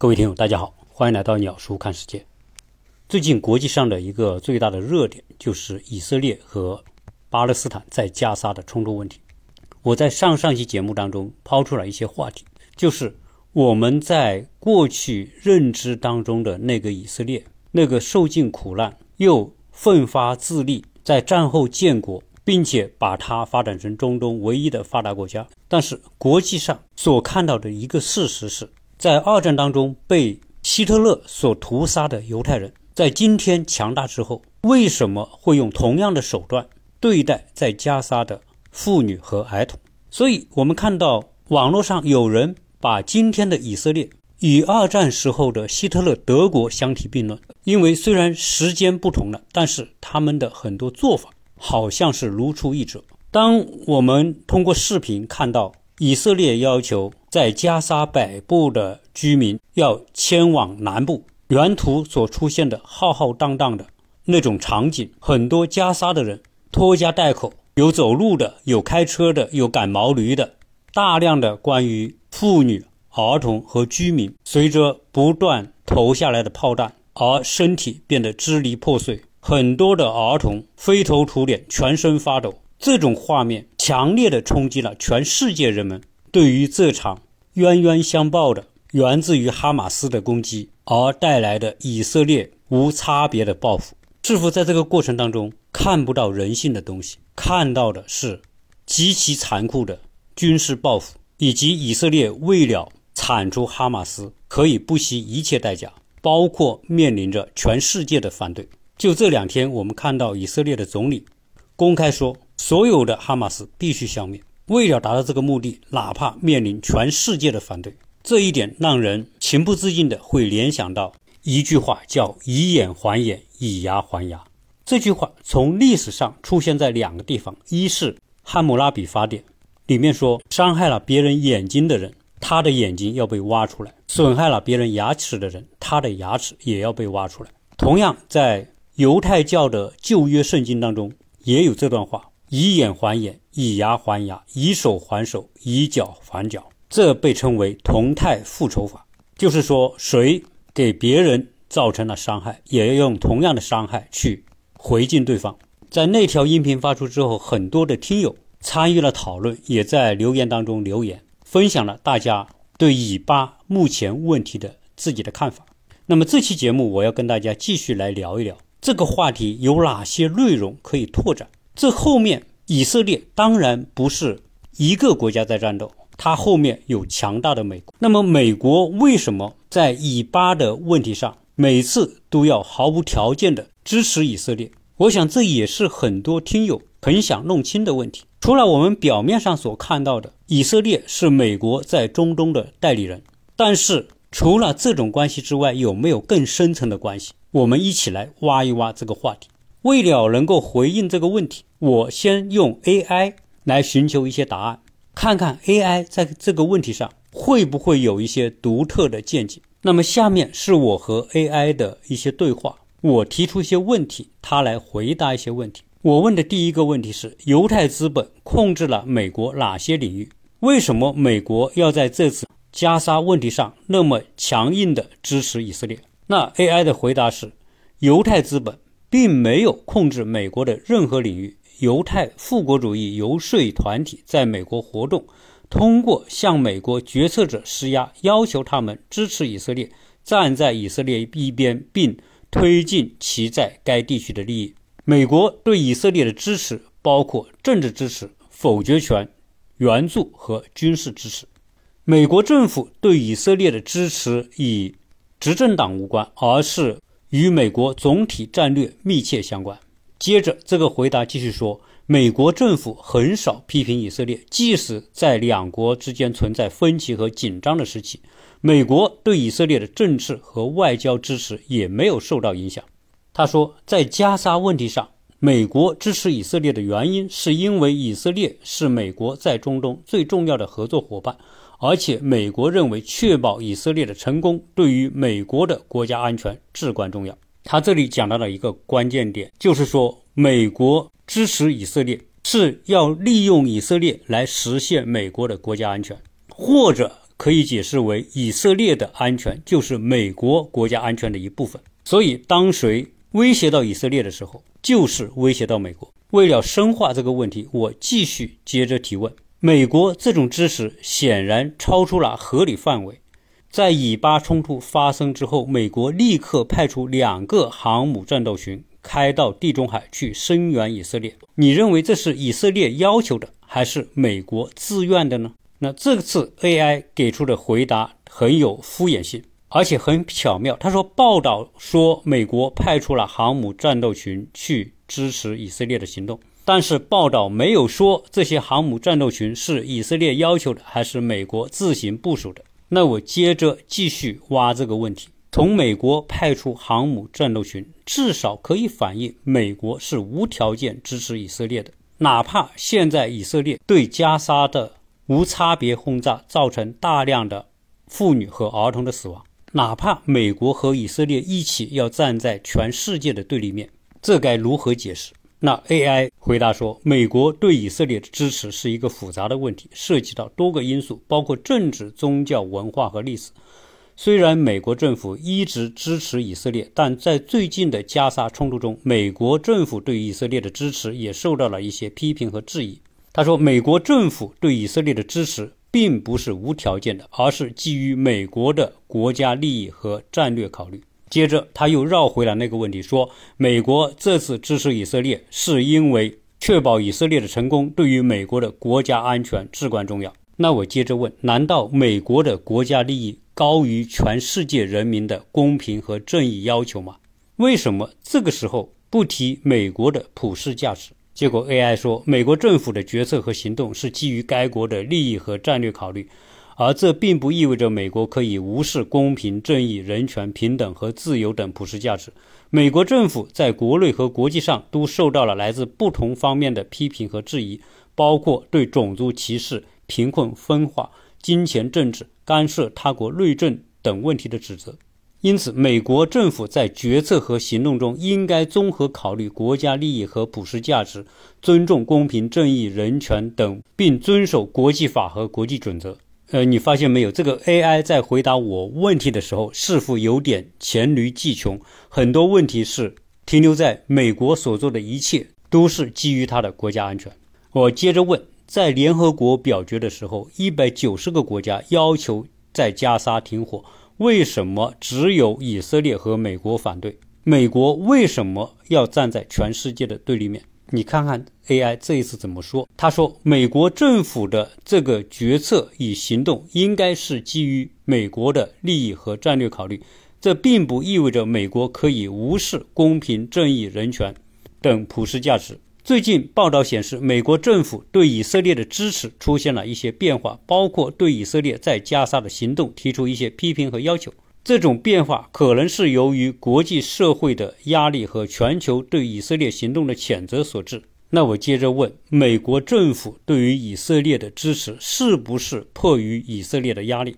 各位听友，大家好，欢迎来到鸟叔看世界。最近国际上的一个最大的热点就是以色列和巴勒斯坦在加沙的冲突问题。我在上上期节目当中抛出了一些话题，就是我们在过去认知当中的那个以色列，那个受尽苦难又奋发自立，在战后建国，并且把它发展成中东唯一的发达国家。但是国际上所看到的一个事实是。在二战当中被希特勒所屠杀的犹太人，在今天强大之后，为什么会用同样的手段对待在加沙的妇女和儿童？所以，我们看到网络上有人把今天的以色列与二战时候的希特勒德国相提并论，因为虽然时间不同了，但是他们的很多做法好像是如出一辙。当我们通过视频看到以色列要求。在加沙北部的居民要迁往南部，原图所出现的浩浩荡荡的那种场景，很多加沙的人拖家带口，有走路的，有开车的，有赶毛驴的，大量的关于妇女、儿童和居民，随着不断投下来的炮弹而身体变得支离破碎，很多的儿童灰头土脸，全身发抖，这种画面强烈的冲击了全世界人们。对于这场冤冤相报的、源自于哈马斯的攻击而带来的以色列无差别的报复，似乎在这个过程当中看不到人性的东西，看到的是极其残酷的军事报复，以及以色列为了铲除哈马斯可以不惜一切代价，包括面临着全世界的反对。就这两天，我们看到以色列的总理公开说，所有的哈马斯必须消灭。为了达到这个目的，哪怕面临全世界的反对，这一点让人情不自禁的会联想到一句话，叫“以眼还眼，以牙还牙”。这句话从历史上出现在两个地方：一是《汉谟拉比法典》里面说，伤害了别人眼睛的人，他的眼睛要被挖出来；损害了别人牙齿的人，他的牙齿也要被挖出来。同样，在犹太教的旧约圣经当中也有这段话。以眼还眼，以牙还牙，以手还手，以脚还脚，这被称为同态复仇法。就是说，谁给别人造成了伤害，也要用同样的伤害去回敬对方。在那条音频发出之后，很多的听友参与了讨论，也在留言当中留言，分享了大家对以巴目前问题的自己的看法。那么这期节目，我要跟大家继续来聊一聊这个话题有哪些内容可以拓展。这后面，以色列当然不是一个国家在战斗，它后面有强大的美国。那么，美国为什么在以巴的问题上每次都要毫无条件的支持以色列？我想这也是很多听友很想弄清的问题。除了我们表面上所看到的，以色列是美国在中东的代理人，但是除了这种关系之外，有没有更深层的关系？我们一起来挖一挖这个话题。为了能够回应这个问题，我先用 AI 来寻求一些答案，看看 AI 在这个问题上会不会有一些独特的见解。那么下面是我和 AI 的一些对话，我提出一些问题，它来回答一些问题。我问的第一个问题是：犹太资本控制了美国哪些领域？为什么美国要在这次加沙问题上那么强硬的支持以色列？那 AI 的回答是：犹太资本。并没有控制美国的任何领域。犹太复国主义游说团体在美国活动，通过向美国决策者施压，要求他们支持以色列，站在以色列一边，并推进其在该地区的利益。美国对以色列的支持包括政治支持、否决权、援助和军事支持。美国政府对以色列的支持与执政党无关，而是。与美国总体战略密切相关。接着，这个回答继续说，美国政府很少批评以色列，即使在两国之间存在分歧和紧张的时期，美国对以色列的政治和外交支持也没有受到影响。他说，在加沙问题上，美国支持以色列的原因是因为以色列是美国在中东最重要的合作伙伴。而且，美国认为确保以色列的成功对于美国的国家安全至关重要。他这里讲到了一个关键点，就是说，美国支持以色列是要利用以色列来实现美国的国家安全，或者可以解释为以色列的安全就是美国国家安全的一部分。所以，当谁威胁到以色列的时候，就是威胁到美国。为了深化这个问题，我继续接着提问：美国这种支持显然超出了合理范围。在以巴冲突发生之后，美国立刻派出两个航母战斗群开到地中海去声援以色列。你认为这是以色列要求的，还是美国自愿的呢？那这次 AI 给出的回答很有敷衍性，而且很巧妙。他说，报道说美国派出了航母战斗群去支持以色列的行动，但是报道没有说这些航母战斗群是以色列要求的，还是美国自行部署的。那我接着继续挖这个问题。从美国派出航母战斗群，至少可以反映美国是无条件支持以色列的。哪怕现在以色列对加沙的无差别轰炸造成大量的妇女和儿童的死亡，哪怕美国和以色列一起要站在全世界的对立面，这该如何解释？那 AI 回答说，美国对以色列的支持是一个复杂的问题，涉及到多个因素，包括政治、宗教、文化和历史。虽然美国政府一直支持以色列，但在最近的加沙冲突中，美国政府对以色列的支持也受到了一些批评和质疑。他说，美国政府对以色列的支持并不是无条件的，而是基于美国的国家利益和战略考虑。接着，他又绕回了那个问题，说美国这次支持以色列是因为确保以色列的成功对于美国的国家安全至关重要。那我接着问：难道美国的国家利益高于全世界人民的公平和正义要求吗？为什么这个时候不提美国的普世价值？结果 AI 说，美国政府的决策和行动是基于该国的利益和战略考虑。而这并不意味着美国可以无视公平、正义、人权、平等和自由等普世价值。美国政府在国内和国际上都受到了来自不同方面的批评和质疑，包括对种族歧视、贫困分化、金钱政治、干涉他国内政等问题的指责。因此，美国政府在决策和行动中应该综合考虑国家利益和普世价值，尊重公平、正义、人权等，并遵守国际法和国际准则。呃，你发现没有？这个 AI 在回答我问题的时候，似乎有点黔驴技穷。很多问题是停留在美国所做的一切都是基于他的国家安全。我接着问，在联合国表决的时候，一百九十个国家要求在加沙停火，为什么只有以色列和美国反对？美国为什么要站在全世界的对立面？你看看 AI 这一次怎么说？他说，美国政府的这个决策与行动应该是基于美国的利益和战略考虑，这并不意味着美国可以无视公平、正义、人权等普世价值。最近报道显示，美国政府对以色列的支持出现了一些变化，包括对以色列在加沙的行动提出一些批评和要求。这种变化可能是由于国际社会的压力和全球对以色列行动的谴责所致。那我接着问：美国政府对于以色列的支持是不是迫于以色列的压力？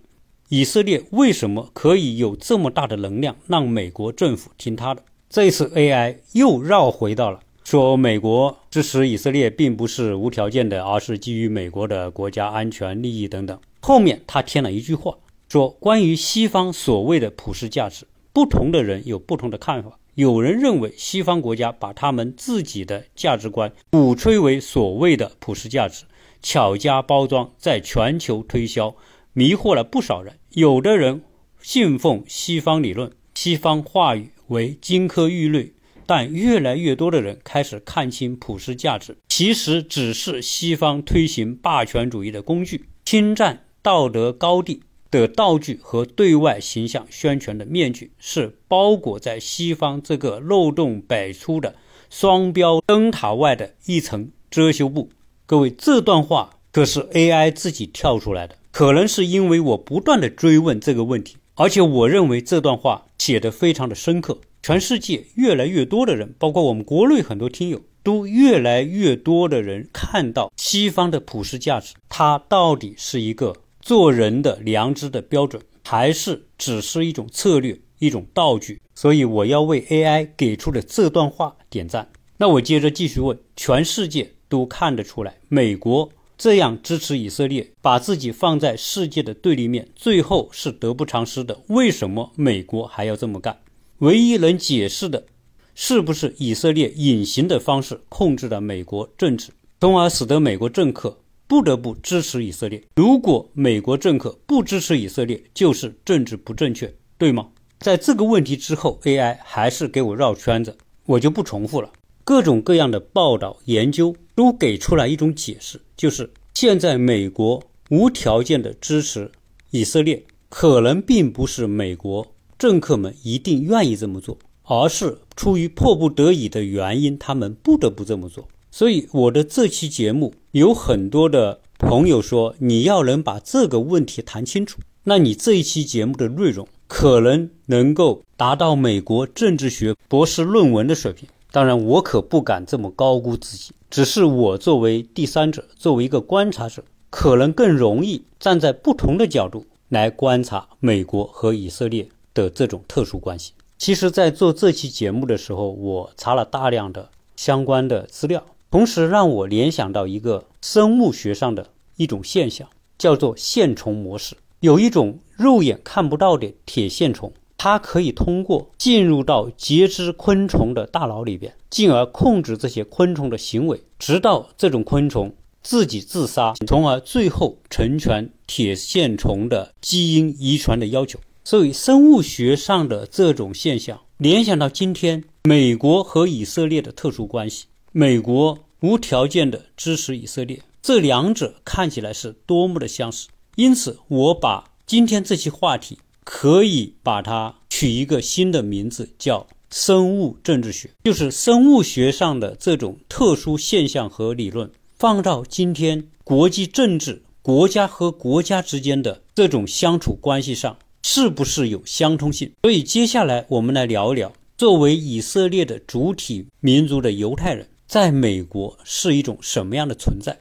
以色列为什么可以有这么大的能量让美国政府听他的？这次 AI 又绕回到了说美国支持以色列并不是无条件的，而是基于美国的国家安全利益等等。后面他添了一句话。说关于西方所谓的普世价值，不同的人有不同的看法。有人认为西方国家把他们自己的价值观鼓吹为所谓的普世价值，巧加包装，在全球推销，迷惑了不少人。有的人信奉西方理论、西方话语为金科玉律，但越来越多的人开始看清普世价值其实只是西方推行霸权主义的工具，侵占道德高地。的道具和对外形象宣传的面具，是包裹在西方这个漏洞百出的双标灯塔外的一层遮羞布。各位，这段话可是 AI 自己跳出来的，可能是因为我不断的追问这个问题，而且我认为这段话写的非常的深刻。全世界越来越多的人，包括我们国内很多听友，都越来越多的人看到西方的普世价值，它到底是一个。做人的良知的标准，还是只是一种策略、一种道具？所以我要为 AI 给出的这段话点赞。那我接着继续问：全世界都看得出来，美国这样支持以色列，把自己放在世界的对立面，最后是得不偿失的。为什么美国还要这么干？唯一能解释的，是不是以色列隐形的方式控制了美国政治，从而使得美国政客不得不支持以色列？如果美国政客不支持以色列，就是政治不正确，对吗？在这个问题之后，AI 还是给我绕圈子，我就不重复了。各种各样的报道、研究都给出来一种解释，就是现在美国无条件的支持以色列，可能并不是美国政客们一定愿意这么做，而是出于迫不得已的原因，他们不得不这么做。所以我的这期节目有很多的朋友说，你要能把这个问题谈清楚，那你这一期节目的内容可能能够达到美国政治学博士论文的水平。当然，我可不敢这么高估自己。只是我作为第三者，作为一个观察者，可能更容易站在不同的角度来观察美国和以色列的这种特殊关系。其实，在做这期节目的时候，我查了大量的相关的资料，同时让我联想到一个生物学上的一种现象，叫做线虫模式。有一种肉眼看不到的铁线虫。它可以通过进入到节肢昆虫的大脑里边，进而控制这些昆虫的行为，直到这种昆虫自己自杀，从而最后成全铁线虫的基因遗传的要求。所以，生物学上的这种现象，联想到今天美国和以色列的特殊关系，美国无条件的支持以色列，这两者看起来是多么的相似。因此，我把今天这期话题。可以把它取一个新的名字，叫生物政治学，就是生物学上的这种特殊现象和理论，放到今天国际政治、国家和国家之间的这种相处关系上，是不是有相通性？所以接下来我们来聊一聊，作为以色列的主体民族的犹太人，在美国是一种什么样的存在？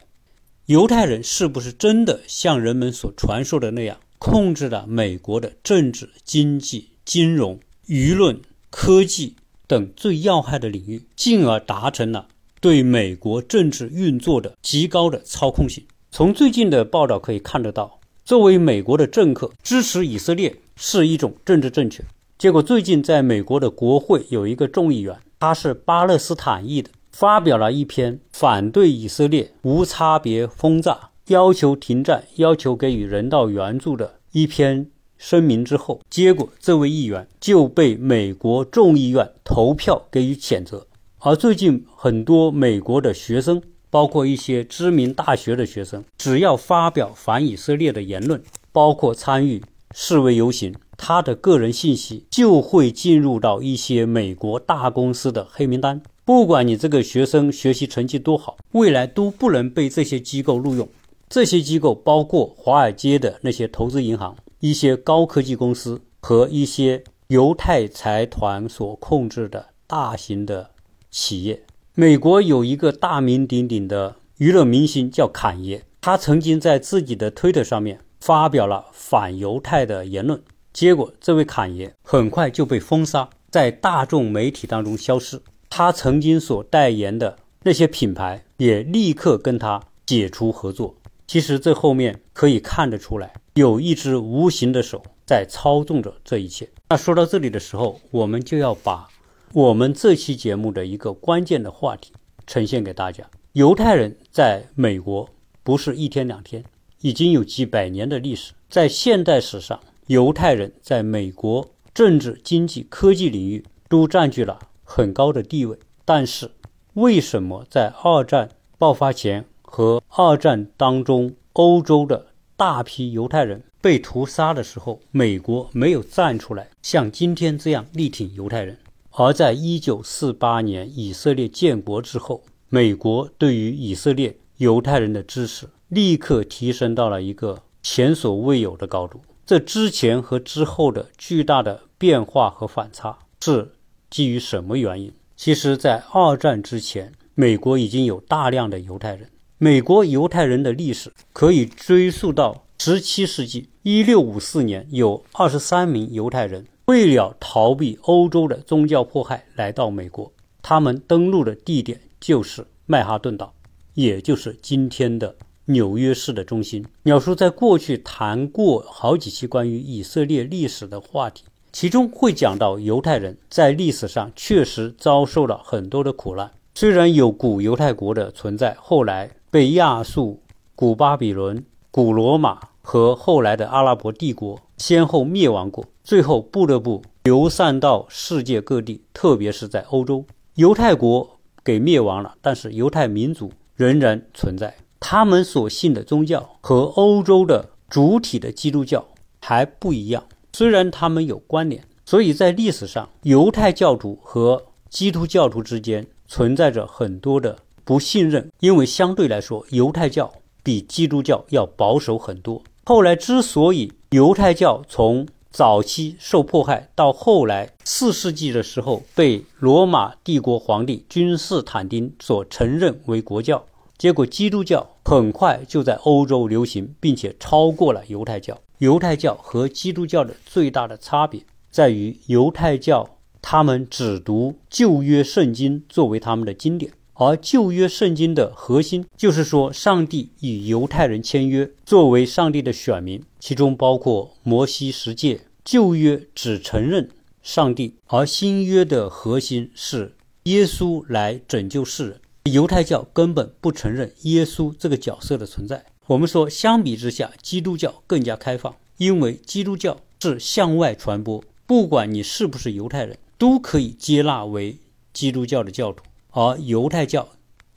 犹太人是不是真的像人们所传说的那样？控制了美国的政治、经济、金融、舆论、科技等最要害的领域，进而达成了对美国政治运作的极高的操控性。从最近的报道可以看得到，作为美国的政客支持以色列是一种政治正确。结果，最近在美国的国会有一个众议员，他是巴勒斯坦裔的，发表了一篇反对以色列无差别轰炸。要求停战、要求给予人道援助的一篇声明之后，结果这位议员就被美国众议院投票给予谴责。而最近很多美国的学生，包括一些知名大学的学生，只要发表反以色列的言论，包括参与示威游行，他的个人信息就会进入到一些美国大公司的黑名单。不管你这个学生学习成绩多好，未来都不能被这些机构录用。这些机构包括华尔街的那些投资银行、一些高科技公司和一些犹太财团所控制的大型的企业。美国有一个大名鼎鼎的娱乐明星叫坎爷，他曾经在自己的推特上面发表了反犹太的言论，结果这位坎爷很快就被封杀，在大众媒体当中消失。他曾经所代言的那些品牌也立刻跟他解除合作。其实这后面可以看得出来，有一只无形的手在操纵着这一切。那说到这里的时候，我们就要把我们这期节目的一个关键的话题呈现给大家：犹太人在美国不是一天两天，已经有几百年的历史。在现代史上，犹太人在美国政治、经济、科技领域都占据了很高的地位。但是，为什么在二战爆发前？和二战当中，欧洲的大批犹太人被屠杀的时候，美国没有站出来，像今天这样力挺犹太人。而在一九四八年以色列建国之后，美国对于以色列犹太人的支持立刻提升到了一个前所未有的高度。这之前和之后的巨大的变化和反差是基于什么原因？其实，在二战之前，美国已经有大量的犹太人。美国犹太人的历史可以追溯到十七世纪一六五四年，有二十三名犹太人为了逃避欧洲的宗教迫害来到美国，他们登陆的地点就是曼哈顿岛，也就是今天的纽约市的中心。鸟叔在过去谈过好几期关于以色列历史的话题，其中会讲到犹太人在历史上确实遭受了很多的苦难。虽然有古犹太国的存在，后来被亚述、古巴比伦、古罗马和后来的阿拉伯帝国先后灭亡过，最后不得不流散到世界各地，特别是在欧洲。犹太国给灭亡了，但是犹太民族仍然存在。他们所信的宗教和欧洲的主体的基督教还不一样，虽然他们有关联，所以在历史上，犹太教徒和基督教徒之间存在着很多的不信任，因为相对来说，犹太教比基督教要保守很多。后来之所以犹太教从早期受迫害，到后来四世纪的时候被罗马帝国皇帝君士坦丁所承认为国教，结果基督教很快就在欧洲流行，并且超过了犹太教。犹太教和基督教的最大的差别在于，犹太教他们只读旧约圣经作为他们的经典。而旧约圣经的核心就是说，上帝与犹太人签约，作为上帝的选民，其中包括摩西十诫。旧约只承认上帝，而新约的核心是耶稣来拯救世人。犹太教根本不承认耶稣这个角色的存在。我们说，相比之下，基督教更加开放，因为基督教是向外传播，不管你是不是犹太人，都可以接纳为基督教的教徒。而犹太教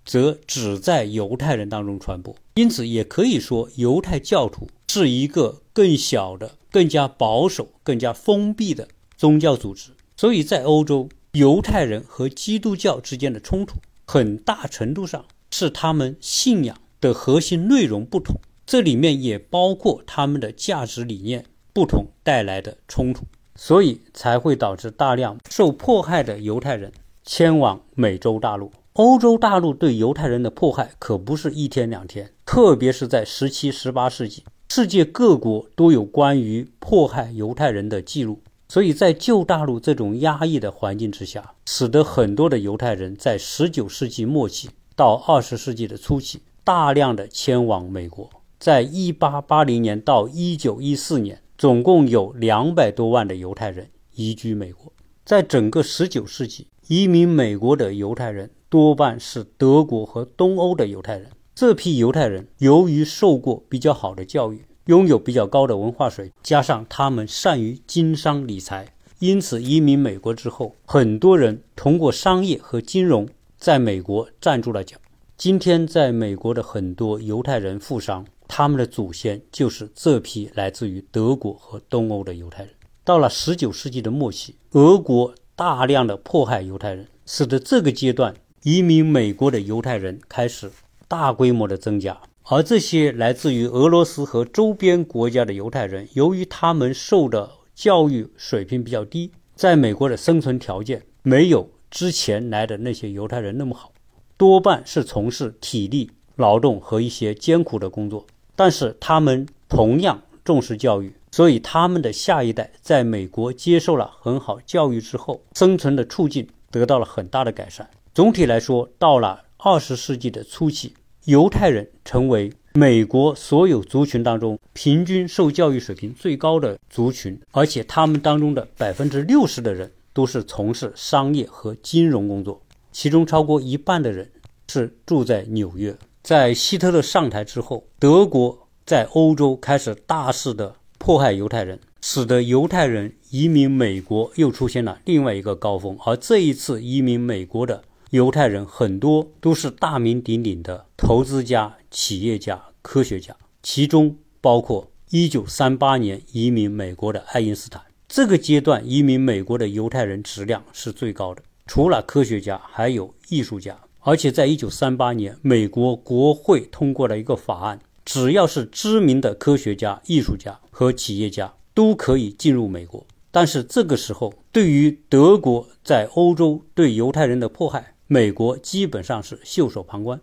则只在犹太人当中传播，因此也可以说，犹太教徒是一个更小的、更加保守、更加封闭的宗教组织。所以在欧洲，犹太人和基督教之间的冲突，很大程度上是他们信仰的核心内容不同，这里面也包括他们的价值理念不同带来的冲突，所以才会导致大量受迫害的犹太人。迁往美洲大陆、欧洲大陆对犹太人的迫害可不是一天两天，特别是在十七、十八世纪，世界各国都有关于迫害犹太人的记录。所以在旧大陆这种压抑的环境之下，使得很多的犹太人在十九世纪末期到二十世纪的初期，大量的迁往美国。在一八八零年到一九一四年，总共有两百多万的犹太人移居美国。在整个十九世纪。移民美国的犹太人多半是德国和东欧的犹太人。这批犹太人由于受过比较好的教育，拥有比较高的文化水，加上他们善于经商理财，因此移民美国之后，很多人通过商业和金融在美国站住了脚。今天，在美国的很多犹太人富商，他们的祖先就是这批来自于德国和东欧的犹太人。到了十九世纪的末期，俄国。大量的迫害犹太人，使得这个阶段移民美国的犹太人开始大规模的增加。而这些来自于俄罗斯和周边国家的犹太人，由于他们受的教育水平比较低，在美国的生存条件没有之前来的那些犹太人那么好，多半是从事体力劳动和一些艰苦的工作。但是他们同样重视教育。所以，他们的下一代在美国接受了很好教育之后，生存的处境得到了很大的改善。总体来说，到了二十世纪的初期，犹太人成为美国所有族群当中平均受教育水平最高的族群，而且他们当中的百分之六十的人都是从事商业和金融工作，其中超过一半的人是住在纽约。在希特勒上台之后，德国在欧洲开始大肆的。迫害犹太人，使得犹太人移民美国又出现了另外一个高峰。而这一次移民美国的犹太人，很多都是大名鼎鼎的投资家、企业家、科学家，其中包括1938年移民美国的爱因斯坦。这个阶段移民美国的犹太人质量是最高的，除了科学家，还有艺术家。而且在1938年，美国国会通过了一个法案。只要是知名的科学家、艺术家和企业家都可以进入美国。但是这个时候，对于德国在欧洲对犹太人的迫害，美国基本上是袖手旁观。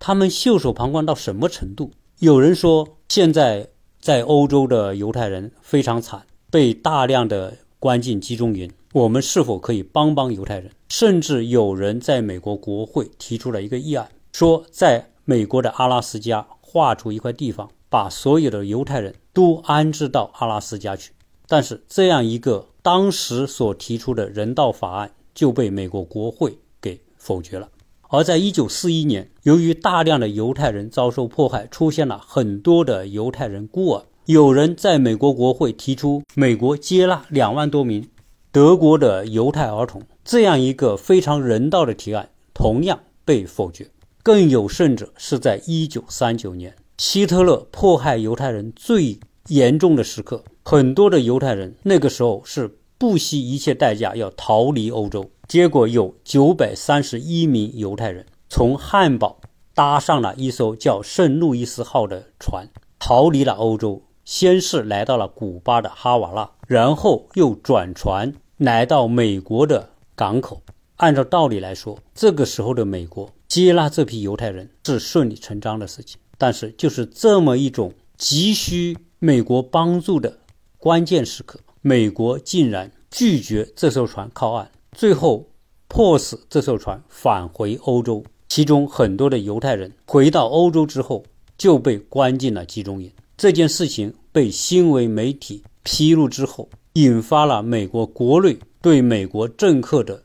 他们袖手旁观到什么程度？有人说，现在在欧洲的犹太人非常惨，被大量的关进集中营。我们是否可以帮帮犹太人？甚至有人在美国国会提出了一个议案，说在美国的阿拉斯加。划出一块地方，把所有的犹太人都安置到阿拉斯加去。但是这样一个当时所提出的人道法案就被美国国会给否决了。而在一九四一年，由于大量的犹太人遭受迫害，出现了很多的犹太人孤儿。有人在美国国会提出，美国接纳两万多名德国的犹太儿童，这样一个非常人道的提案，同样被否决。更有甚者，是在一九三九年，希特勒迫害犹太人最严重的时刻，很多的犹太人那个时候是不惜一切代价要逃离欧洲。结果有九百三十一名犹太人从汉堡搭上了一艘叫圣路易斯号的船，逃离了欧洲。先是来到了古巴的哈瓦那，然后又转船来到美国的港口。按照道理来说，这个时候的美国接纳这批犹太人是顺理成章的事情。但是，就是这么一种急需美国帮助的关键时刻，美国竟然拒绝这艘船靠岸，最后迫使这艘船返回欧洲。其中很多的犹太人回到欧洲之后就被关进了集中营。这件事情。被新闻媒体披露之后，引发了美国国内对美国政客的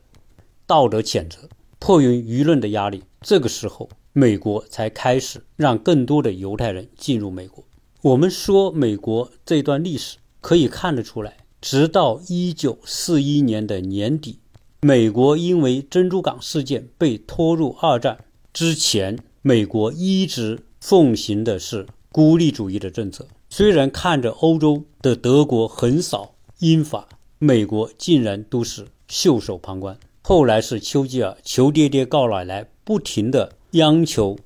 道德谴责。迫于舆论的压力，这个时候美国才开始让更多的犹太人进入美国。我们说美国这段历史可以看得出来，直到一九四一年的年底，美国因为珍珠港事件被拖入二战之前，美国一直奉行的是孤立主义的政策。虽然看着欧洲的德国横扫英法，美国竟然都是袖手旁观。后来是丘吉尔求爹爹告奶奶，不停的央求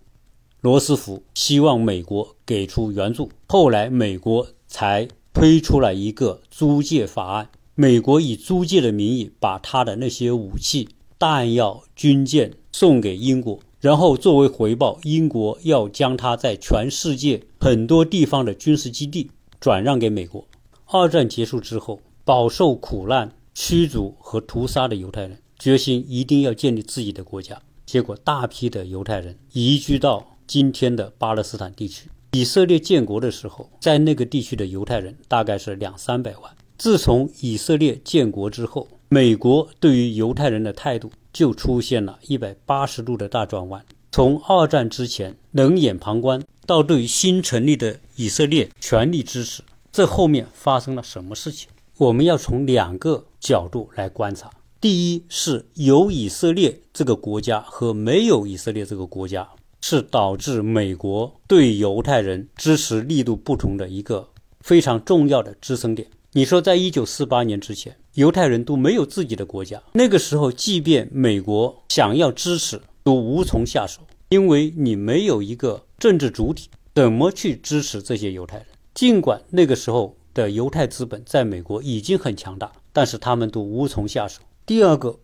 罗斯福，希望美国给出援助。后来美国才推出了一个租借法案，美国以租借的名义把他的那些武器、弹药、军舰送给英国。然后作为回报，英国要将他在全世界很多地方的军事基地转让给美国。二战结束之后，饱受苦难、驱逐和屠杀的犹太人决心一定要建立自己的国家。结果，大批的犹太人移居到今天的巴勒斯坦地区。以色列建国的时候，在那个地区的犹太人大概是两三百万。自从以色列建国之后，美国对于犹太人的态度。就出现了一百八十度的大转弯，从二战之前冷眼旁观，到对新成立的以色列全力支持，这后面发生了什么事情？我们要从两个角度来观察：第一，是有以色列这个国家和没有以色列这个国家，是导致美国对犹太人支持力度不同的一个非常重要的支撑点。你说，在一九四八年之前。犹太人都没有自己的国家，那个时候，即便美国想要支持，都无从下手，因为你没有一个政治主体，怎么去支持这些犹太人？尽管那个时候的犹太资本在美国已经很强大，但是他们都无从下手。第二个，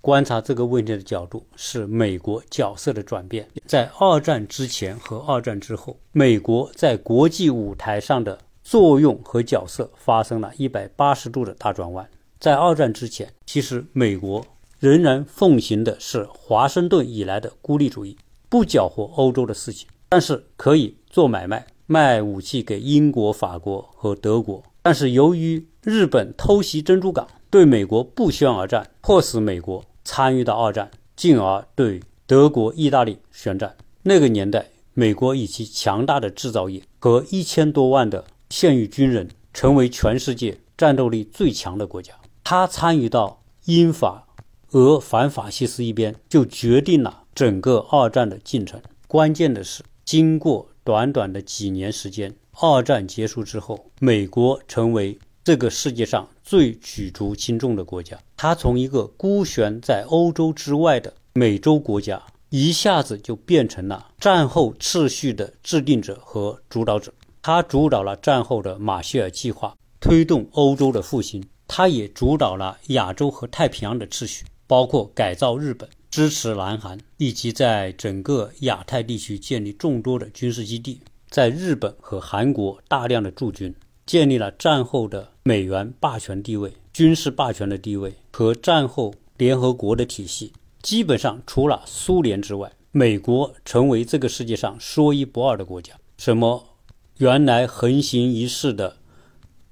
观察这个问题的角度是美国角色的转变，在二战之前和二战之后，美国在国际舞台上的作用和角色发生了一百八十度的大转弯。在二战之前，其实美国仍然奉行的是华盛顿以来的孤立主义，不搅和欧洲的事情，但是可以做买卖，卖武器给英国、法国和德国。但是由于日本偷袭珍珠港，对美国不宣而战，迫使美国参与到二战，进而对德国、意大利宣战。那个年代，美国以其强大的制造业和一千多万的现役军人，成为全世界战斗力最强的国家。他参与到英法俄反法西斯一边，就决定了整个二战的进程。关键的是，经过短短的几年时间，二战结束之后，美国成为这个世界上最举足轻重的国家。他从一个孤悬在欧洲之外的美洲国家，一下子就变成了战后秩序的制定者和主导者。他主导了战后的马歇尔计划，推动欧洲的复兴。他也主导了亚洲和太平洋的秩序，包括改造日本、支持南韩，以及在整个亚太地区建立众多的军事基地，在日本和韩国大量的驻军，建立了战后的美元霸权地位、军事霸权的地位和战后联合国的体系。基本上除了苏联之外，美国成为这个世界上说一不二的国家。什么原来横行一世的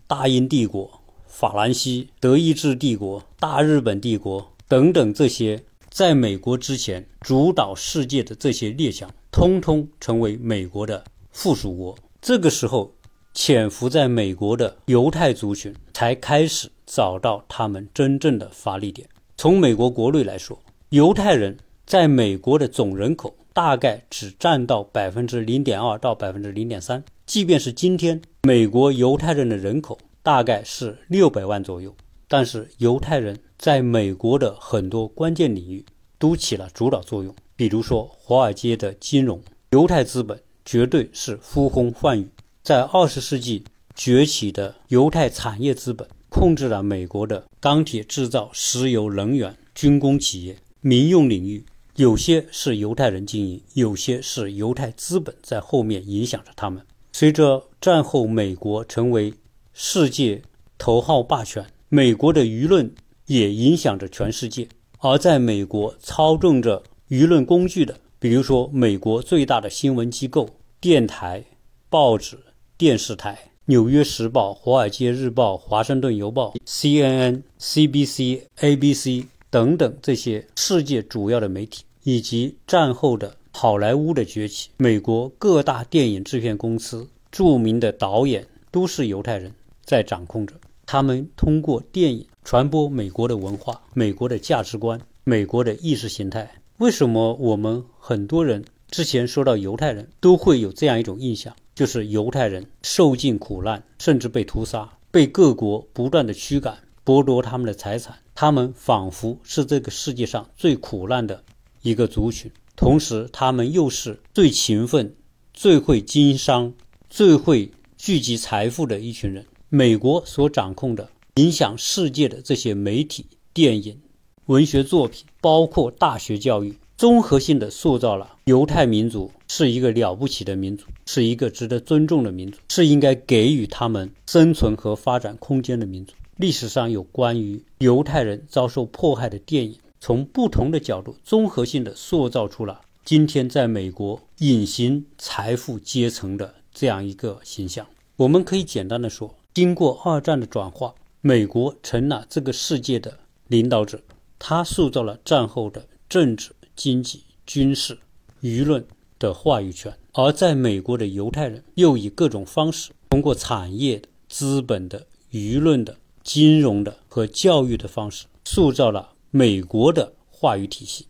大英帝国、法兰西、德意志帝国、大日本帝国等等这些在美国之前主导世界的这些列强，通通成为美国的附属国。这个时候，潜伏在美国的犹太族群才开始找到他们真正的发力点。从美国国内来说，犹太人在美国的总人口。大概只占到百分之零点二到百分之零点三。即便是今天，美国犹太人的人口大概是六百万左右，但是犹太人在美国的很多关键领域都起了主导作用。比如说，华尔街的金融，犹太资本绝对是呼风唤雨。在二十世纪崛起的犹太产业资本，控制了美国的钢铁制造、石油能源、军工企业、民用领域。有些是犹太人经营，有些是犹太资本在后面影响着他们。随着战后美国成为世界头号霸权，美国的舆论也影响着全世界。而在美国操纵着舆论工具的，比如说美国最大的新闻机构、电台、报纸、电视台，《纽约时报》《华尔街日报》《华盛顿邮报》、CNN、CBC、ABC 等等这些世界主要的媒体。以及战后的好莱坞的崛起，美国各大电影制片公司著名的导演都是犹太人在掌控着。他们通过电影传播美国的文化、美国的价值观、美国的意识形态。为什么我们很多人之前说到犹太人都会有这样一种印象，就是犹太人受尽苦难，甚至被屠杀，被各国不断的驱赶，剥夺他们的财产，他们仿佛是这个世界上最苦难的。一个族群，同时他们又是最勤奋、最会经商、最会聚集财富的一群人。美国所掌控的、影响世界的这些媒体、电影、文学作品，包括大学教育，综合性的塑造了犹太民族是一个了不起的民族，是一个值得尊重的民族，是应该给予他们生存和发展空间的民族。历史上有关于犹太人遭受迫害的电影。从不同的角度，综合性的塑造出了今天在美国隐形财富阶层的这样一个形象。我们可以简单的说，经过二战的转化，美国成了这个世界的领导者，他塑造了战后的政治、经济、军事、舆论的话语权。而在美国的犹太人又以各种方式，通过产业、资本的、舆论的、金融的和教育的方式，塑造了。美国的话语体系，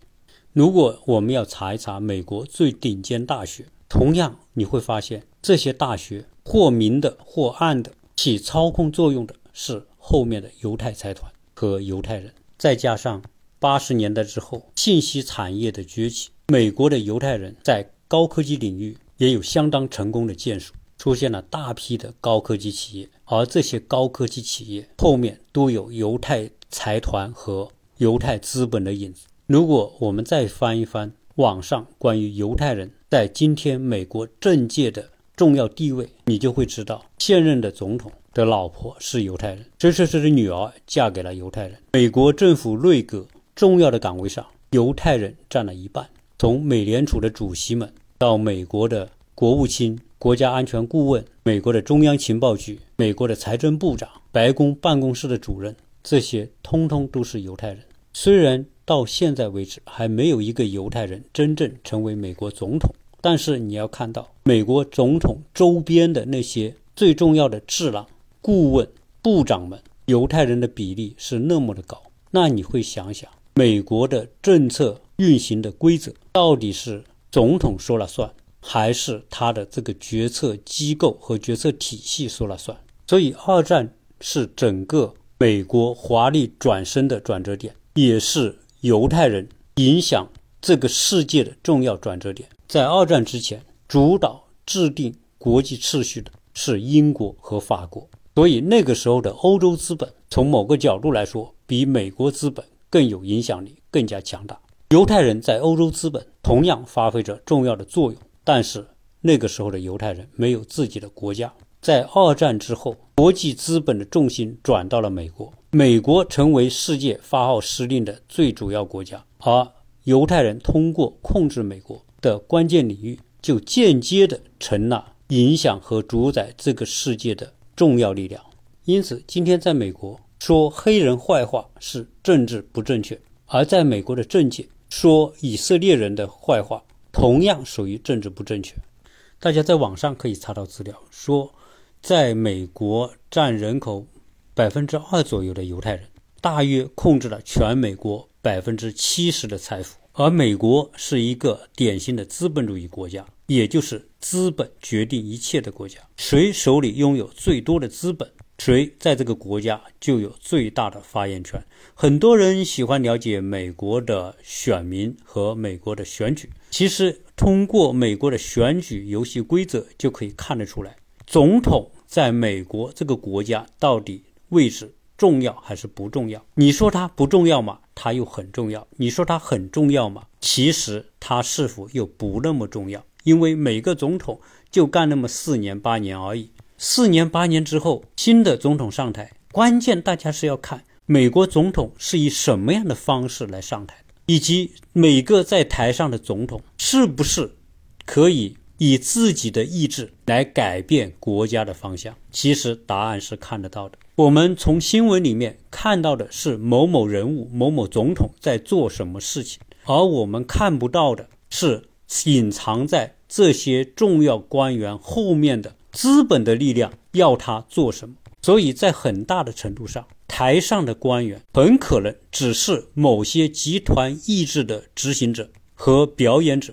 如果我们要查一查美国最顶尖大学，同样你会发现这些大学或明的或暗的起操控作用的是后面的犹太财团和犹太人，再加上八十年代之后信息产业的崛起，美国的犹太人在高科技领域也有相当成功的建树，出现了大批的高科技企业，而这些高科技企业后面都有犹太财团和。犹太资本的影子。如果我们再翻一翻网上关于犹太人在今天美国政界的重要地位，你就会知道，现任的总统的老婆是犹太人，这是他的女儿嫁给了犹太人。美国政府内阁重要的岗位上，犹太人占了一半。从美联储的主席们到美国的国务卿、国家安全顾问、美国的中央情报局、美国的财政部长、白宫办公室的主任，这些通通都是犹太人。虽然到现在为止还没有一个犹太人真正成为美国总统，但是你要看到美国总统周边的那些最重要的智囊、顾问、部长们，犹太人的比例是那么的高，那你会想想，美国的政策运行的规则到底是总统说了算，还是他的这个决策机构和决策体系说了算？所以，二战是整个美国华丽转身的转折点。也是犹太人影响这个世界的重要转折点。在二战之前，主导制定国际秩序的是英国和法国，所以那个时候的欧洲资本，从某个角度来说，比美国资本更有影响力，更加强大。犹太人在欧洲资本同样发挥着重要的作用，但是那个时候的犹太人没有自己的国家。在二战之后，国际资本的重心转到了美国。美国成为世界发号施令的最主要国家，而犹太人通过控制美国的关键领域，就间接的成了影响和主宰这个世界的重要力量。因此，今天在美国说黑人坏话是政治不正确，而在美国的政界说以色列人的坏话同样属于政治不正确。大家在网上可以查到资料，说在美国占人口百分之二左右的犹太人，大约控制了全美国百分之七十的财富。而美国是一个典型的资本主义国家，也就是资本决定一切的国家。谁手里拥有最多的资本，谁在这个国家就有最大的发言权。很多人喜欢了解美国的选民和美国的选举，其实通过美国的选举游戏规则就可以看得出来，总统在美国这个国家到底位置。重要还是不重要？你说它不重要吗？它又很重要。你说它很重要吗？其实它是否又不那么重要？因为每个总统就干那么四年八年而已。四年八年之后，新的总统上台，关键大家是要看美国总统是以什么样的方式来上台的，以及每个在台上的总统是不是可以。以自己的意志来改变国家的方向，其实答案是看得到的。我们从新闻里面看到的是某某人物、某某总统在做什么事情，而我们看不到的是隐藏在这些重要官员后面的资本的力量要他做什么。所以在很大的程度上，台上的官员很可能只是某些集团意志的执行者和表演者。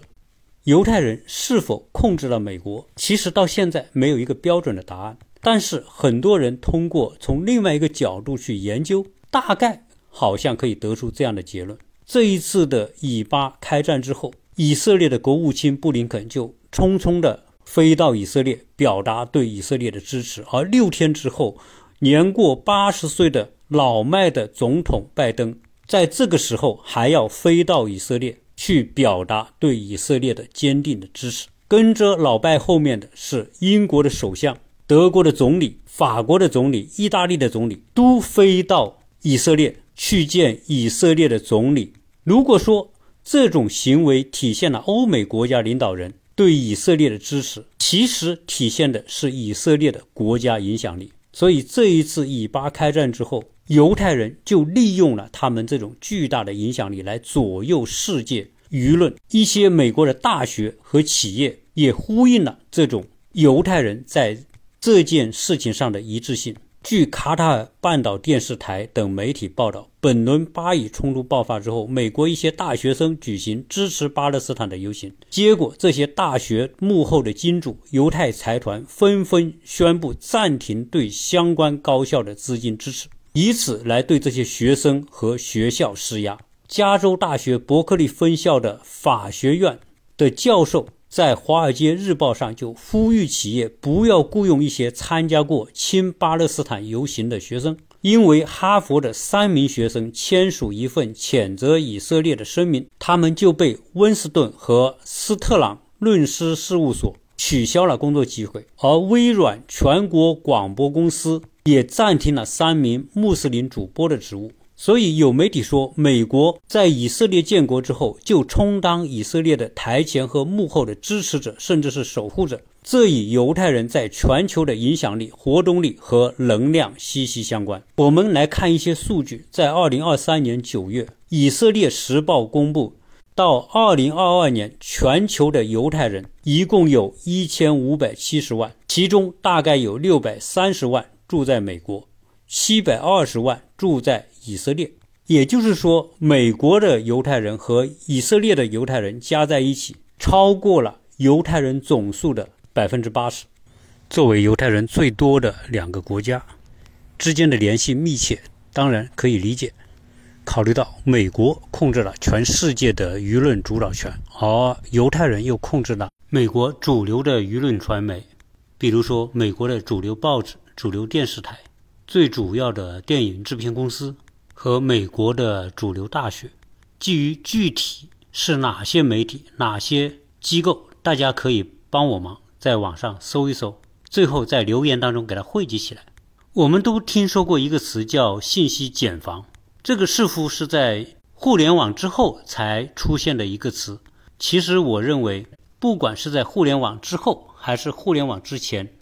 犹太人是否控制了美国？其实到现在没有一个标准的答案。但是很多人通过从另外一个角度去研究，大概好像可以得出这样的结论：这一次的以巴开战之后，以色列的国务卿布林肯就匆匆地飞到以色列，表达对以色列的支持。而六天之后，年过八十岁的老迈的总统拜登，在这个时候还要飞到以色列。去表达对以色列的坚定的支持。跟着老拜后面的是英国的首相、德国的总理、法国的总理、意大利的总理，都飞到以色列去见以色列的总理。如果说这种行为体现了欧美国家领导人对以色列的支持，其实体现的是以色列的国家影响力。所以这一次以巴开战之后。犹太人就利用了他们这种巨大的影响力来左右世界舆论。一些美国的大学和企业也呼应了这种犹太人在这件事情上的一致性。据卡塔尔半岛电视台等媒体报道，本轮巴以冲突爆发之后，美国一些大学生举行支持巴勒斯坦的游行，结果这些大学幕后的金主犹太财团纷纷宣布暂停对相关高校的资金支持。以此来对这些学生和学校施压。加州大学伯克利分校的法学院的教授在《华尔街日报》上就呼吁企业不要雇佣一些参加过亲巴勒斯坦游行的学生，因为哈佛的三名学生签署一份谴责以色列的声明，他们就被温斯顿和斯特朗律师事务所取消了工作机会，而微软全国广播公司。也暂停了三名穆斯林主播的职务，所以有媒体说，美国在以色列建国之后就充当以色列的台前和幕后的支持者，甚至是守护者。这与犹太人在全球的影响力、活动力和能量息息相关。我们来看一些数据，在二零二三年九月，以色列时报公布，到二零二二年，全球的犹太人一共有一千五百七十万，其中大概有六百三十万。住在美国，七百二十万住在以色列，也就是说，美国的犹太人和以色列的犹太人加在一起，超过了犹太人总数的百分之八十。作为犹太人最多的两个国家之间的联系密切，当然可以理解。考虑到美国控制了全世界的舆论主导权，而犹太人又控制了美国主流的舆论传媒，比如说美国的主流报纸。主流电视台、最主要的电影制片公司和美国的主流大学，基于具体是哪些媒体、哪些机构，大家可以帮我忙在网上搜一搜，最后在留言当中给它汇集起来。我们都听说过一个词叫“信息茧房”，这个似乎是在互联网之后才出现的一个词。其实我认为，不管是在互联网之后，还是互联网之前，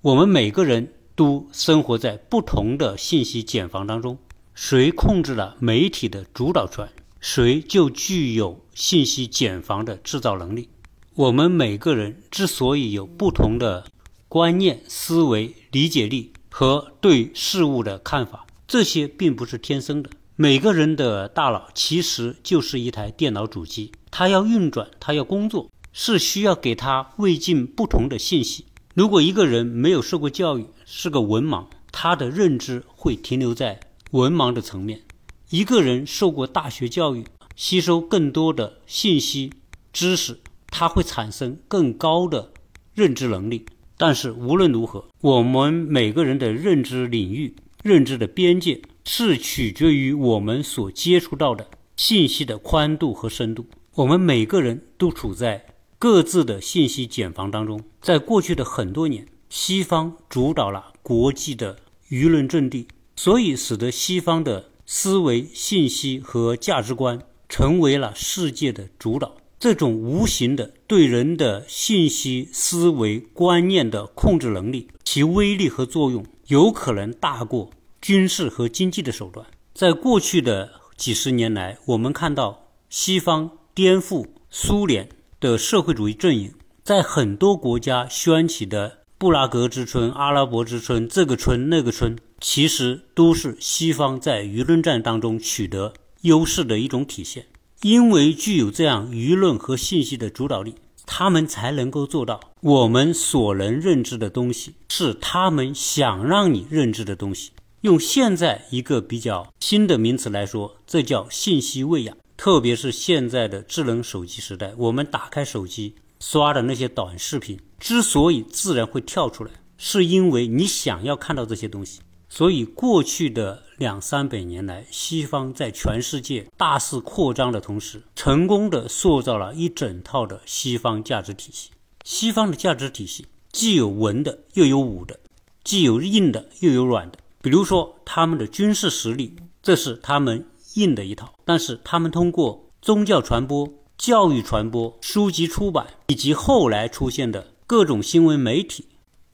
我们每个人都生活在不同的信息茧房当中。谁控制了媒体的主导权，谁就具有信息茧房的制造能力。我们每个人之所以有不同的观念、思维、理解力和对事物的看法，这些并不是天生的。每个人的大脑其实就是一台电脑主机，它要运转，它要工作，是需要给它喂进不同的信息。如果一个人没有受过教育，是个文盲，他的认知会停留在。文盲的层面，一个人受过大学教育，吸收更多的信息知识，他会产生更高的认知能力。但是无论如何，我们每个人的认知领域、认知的边界是取决于我们所接触到的信息的宽度和深度。我们每个人都处在各自的信息茧房当中。在过去的很多年，西方主导了国际的舆论阵地。所以，使得西方的思维、信息和价值观成为了世界的主导。这种无形的对人的信息、思维、观念的控制能力，其威力和作用有可能大过军事和经济的手段。在过去的几十年来，我们看到西方颠覆苏联的社会主义阵营，在很多国家掀起的布拉格之春、阿拉伯之春，这个春那个春。其实都是西方在舆论战当中取得优势的一种体现，因为具有这样舆论和信息的主导力，他们才能够做到我们所能认知的东西是他们想让你认知的东西。用现在一个比较新的名词来说，这叫信息喂养。特别是现在的智能手机时代，我们打开手机刷的那些短视频，之所以自然会跳出来，是因为你想要看到这些东西。所以，过去的两三百年来，西方在全世界大肆扩张的同时，成功的塑造了一整套的西方价值体系。西方的价值体系既有文的，又有武的；既有硬的，又有软的。比如说，他们的军事实力，这是他们硬的一套；但是，他们通过宗教传播、教育传播、书籍出版，以及后来出现的各种新闻媒体。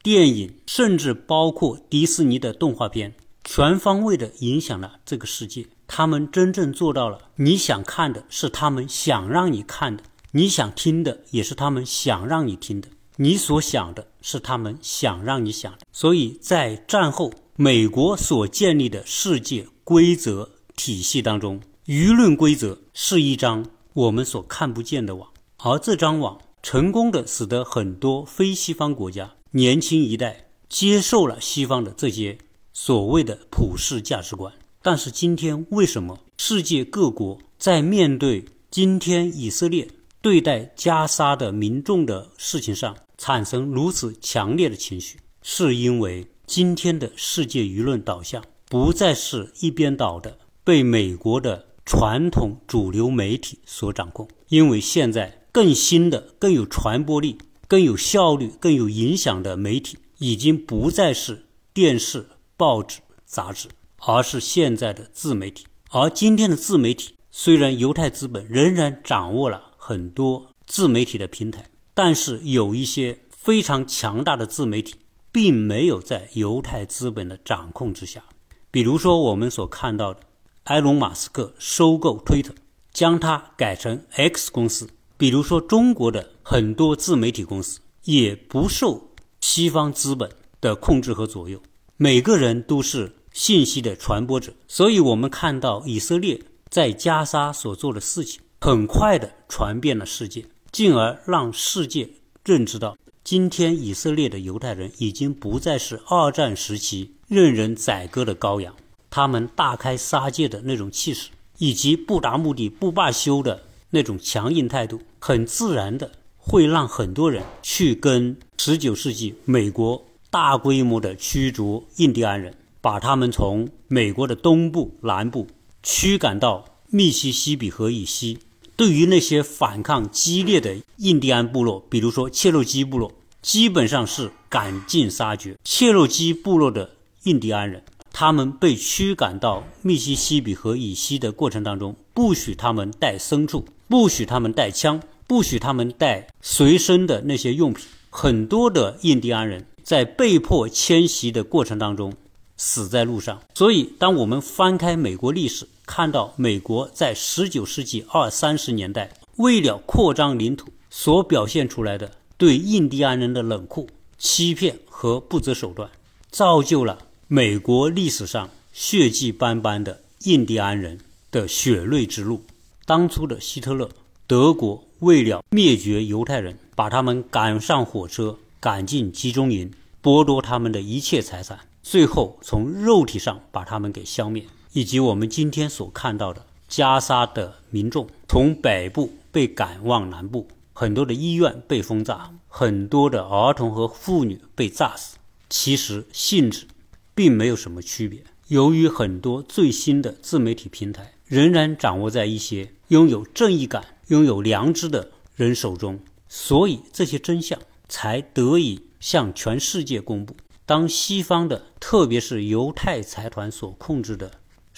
电影甚至包括迪士尼的动画片，全方位的影响了这个世界。他们真正做到了，你想看的是他们想让你看的，你想听的也是他们想让你听的，你所想的是他们想让你想的。所以在战后美国所建立的世界规则体系当中，舆论规则是一张我们所看不见的网，而这张网成功的使得很多非西方国家。年轻一代接受了西方的这些所谓的普世价值观，但是今天为什么世界各国在面对今天以色列对待加沙的民众的事情上产生如此强烈的情绪？是因为今天的世界舆论导向不再是一边倒的被美国的传统主流媒体所掌控，因为现在更新的、更有传播力。更有效率、更有影响的媒体，已经不再是电视、报纸、杂志，而是现在的自媒体。而今天的自媒体，虽然犹太资本仍然掌握了很多自媒体的平台，但是有一些非常强大的自媒体，并没有在犹太资本的掌控之下。比如说，我们所看到的埃隆·马斯克收购推特，将它改成 X 公司。比如说，中国的很多自媒体公司也不受西方资本的控制和左右，每个人都是信息的传播者。所以，我们看到以色列在加沙所做的事情，很快的传遍了世界，进而让世界认知到，今天以色列的犹太人已经不再是二战时期任人宰割的羔羊，他们大开杀戒的那种气势，以及不达目的不罢休的。那种强硬态度，很自然的会让很多人去跟十九世纪美国大规模的驱逐印第安人，把他们从美国的东部、南部驱赶到密西西比河以西。对于那些反抗激烈的印第安部落，比如说切洛基部落，基本上是赶尽杀绝。切洛基部落的印第安人。他们被驱赶到密西西比河以西的过程当中，不许他们带牲畜，不许他们带枪，不许他们带随身的那些用品。很多的印第安人在被迫迁徙的过程当中死在路上。所以，当我们翻开美国历史，看到美国在19世纪二三十年代为了扩张领土所表现出来的对印第安人的冷酷、欺骗和不择手段，造就了美国历史上血迹斑斑的印第安人的血泪之路。当初的希特勒，德国为了灭绝犹太人。把他们赶上火车，赶进集中营，剥夺他们的一切财产，最后从肉体上把他们给消灭。以及我们今天所看到的加沙的民众从北部被赶往南部，很多的医院被轰炸，很多的儿童和妇女被炸死。其实性质并没有什么区别。由于很多最新的自媒体平台仍然掌握在一些拥有正义感、拥有良知的人手中。所以这些真相才得以向全世界公布。当西方的，特别是犹太财团所控制的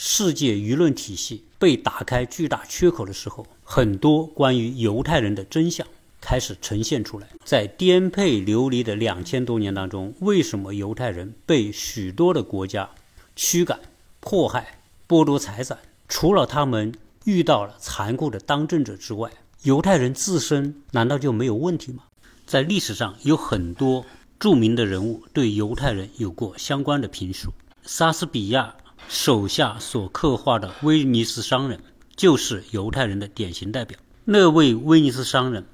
世界舆论体系被打开巨大缺口的时候，很多关于犹太人的真相开始呈现出来。在颠沛流离的两千多年当中，为什么犹太人被许多的国家驱赶、迫害、剥夺财产？除了他们遇到了残酷的当政者之外，犹太人自身难道就没有问题吗？在历史上有很多著名的人物对犹太人有过相关的评述。莎士比亚手下所刻画的威尼斯商人就是犹太人的典型代表。那位威尼斯商人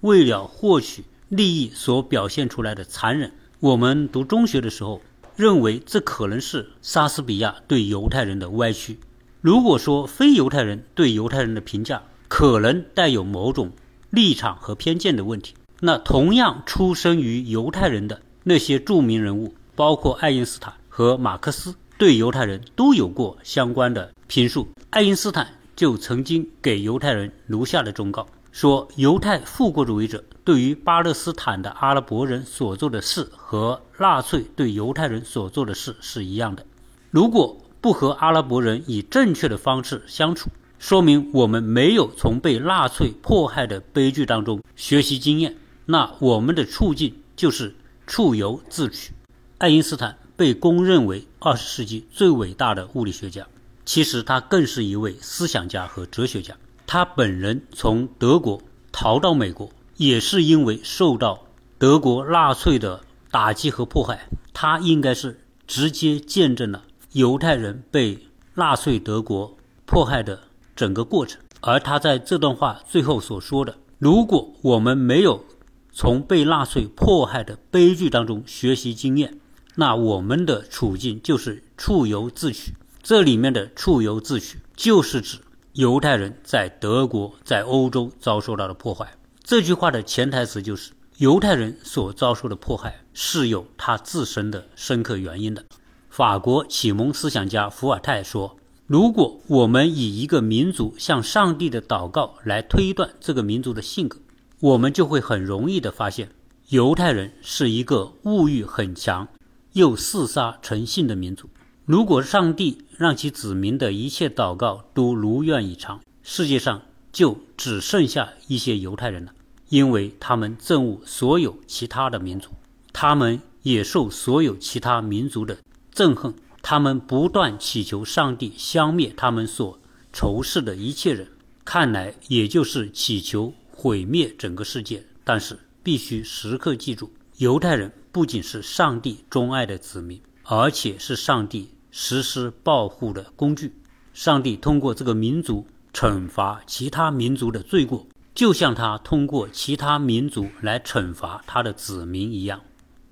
为了获取利益所表现出来的残忍，我们读中学的时候认为这可能是莎士比亚对犹太人的歪曲。如果说非犹太人对犹太人的评价，可能带有某种立场和偏见的问题。那同样出生于犹太人的那些著名人物，包括爱因斯坦和马克思，对犹太人都有过相关的评述。爱因斯坦就曾经给犹太人如下的忠告：说犹太复国主义者对于巴勒斯坦的阿拉伯人所做的事，和纳粹对犹太人所做的事是一样的。如果不和阿拉伯人以正确的方式相处，说明我们没有从被纳粹迫害的悲剧当中学习经验，那我们的处境就是处由自取。爱因斯坦被公认为二十世纪最伟大的物理学家，其实他更是一位思想家和哲学家。他本人从德国逃到美国，也是因为受到德国纳粹的打击和迫害。他应该是直接见证了犹太人被纳粹德国迫害的。整个过程，而他在这段话最后所说的：“如果我们没有从被纳粹迫害的悲剧当中学习经验，那我们的处境就是处由自取。”这里面的“处由自取”就是指犹太人在德国、在欧洲遭受到的破坏。这句话的潜台词就是，犹太人所遭受的迫害是有他自身的深刻原因的。法国启蒙思想家伏尔泰说。如果我们以一个民族向上帝的祷告来推断这个民族的性格，我们就会很容易的发现，犹太人是一个物欲很强又嗜杀成性的民族。如果上帝让其子民的一切祷告都如愿以偿，世界上就只剩下一些犹太人了，因为他们憎恶所有其他的民族，他们也受所有其他民族的憎恨。他们不断祈求上帝消灭他们所仇视的一切人，看来也就是祈求毁灭整个世界。但是必须时刻记住，犹太人不仅是上帝钟爱的子民，而且是上帝实施报复的工具。上帝通过这个民族惩罚其他民族的罪过，就像他通过其他民族来惩罚他的子民一样。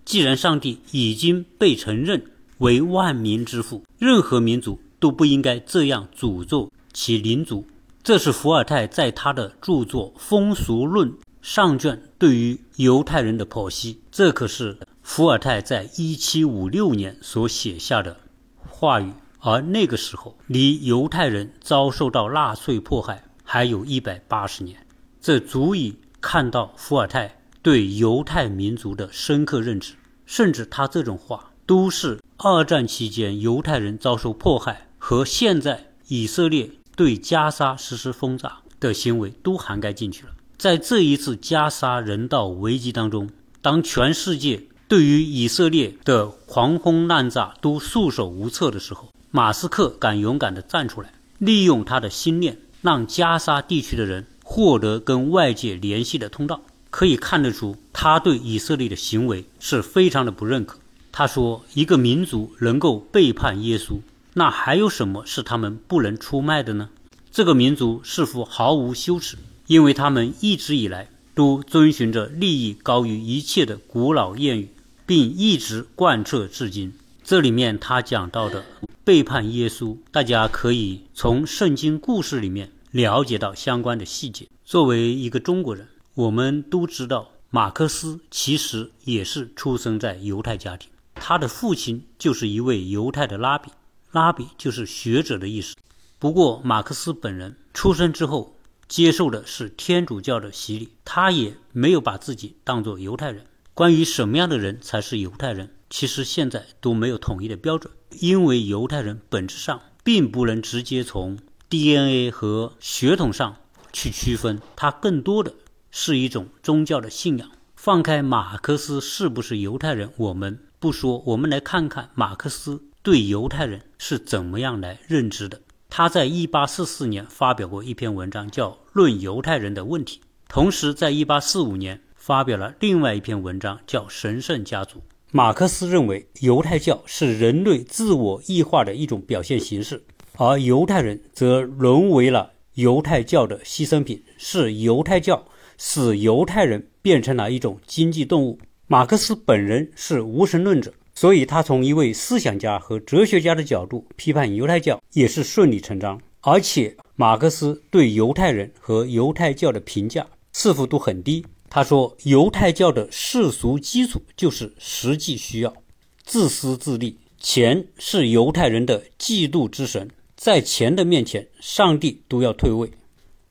既然上帝已经被承认。为万民之父，任何民族都不应该这样诅咒其邻族。这是伏尔泰在他的著作《风俗论》上卷对于犹太人的剖析。这可是伏尔泰在一七五六年所写下的话语，而那个时候离犹太人遭受到纳粹迫害还有一百八十年，这足以看到伏尔泰对犹太民族的深刻认知。甚至他这种话都是。二战期间，犹太人遭受迫害和现在以色列对加沙实施轰炸的行为都涵盖进去了。在这一次加沙人道危机当中，当全世界对于以色列的狂轰滥炸都束手无策的时候，马斯克敢勇敢地站出来，利用他的心念，让加沙地区的人获得跟外界联系的通道。可以看得出，他对以色列的行为是非常的不认可。他说：“一个民族能够背叛耶稣，那还有什么是他们不能出卖的呢？这个民族似乎毫无羞耻，因为他们一直以来。”都遵循着利益高于一切的古老谚语，并一直贯彻至今。这里面他讲到的背叛耶稣，大家可以从圣经故事里面了解到相关的细节。作为一个中国人，我们都知道马克思其实也是出生在犹太家庭，他的父亲就是一位犹太的拉比，拉比就是学者的意思。不过马克思本人出生之后。接受的是天主教的洗礼，他也没有把自己当作犹太人。关于什么样的人才是犹太人，其实现在都没有统一的标准，因为犹太人本质上并不能直接从 DNA 和血统上去区分，它更多的是一种宗教的信仰。放开马克思是不是犹太人，我们不说，我们来看看马克思对犹太人是怎么样来认知的。他在1844年发表过一篇文章，叫《论犹太人的问题》。同时，在1845年发表了另外一篇文章，叫《神圣家族》。马克思认为，犹太教是人类自我异化的一种表现形式，而犹太人则沦为了犹太教的牺牲品，是犹太教使犹太人变成了一种经济动物。马克思本人是无神论者。所以，他从一位思想家和哲学家的角度批判犹太教也是顺理成章。而且，马克思对犹太人和犹太教的评价似乎都很低。他说，犹太教的世俗基础就是实际需要，自私自利，钱是犹太人的嫉妒之神，在钱的面前，上帝都要退位。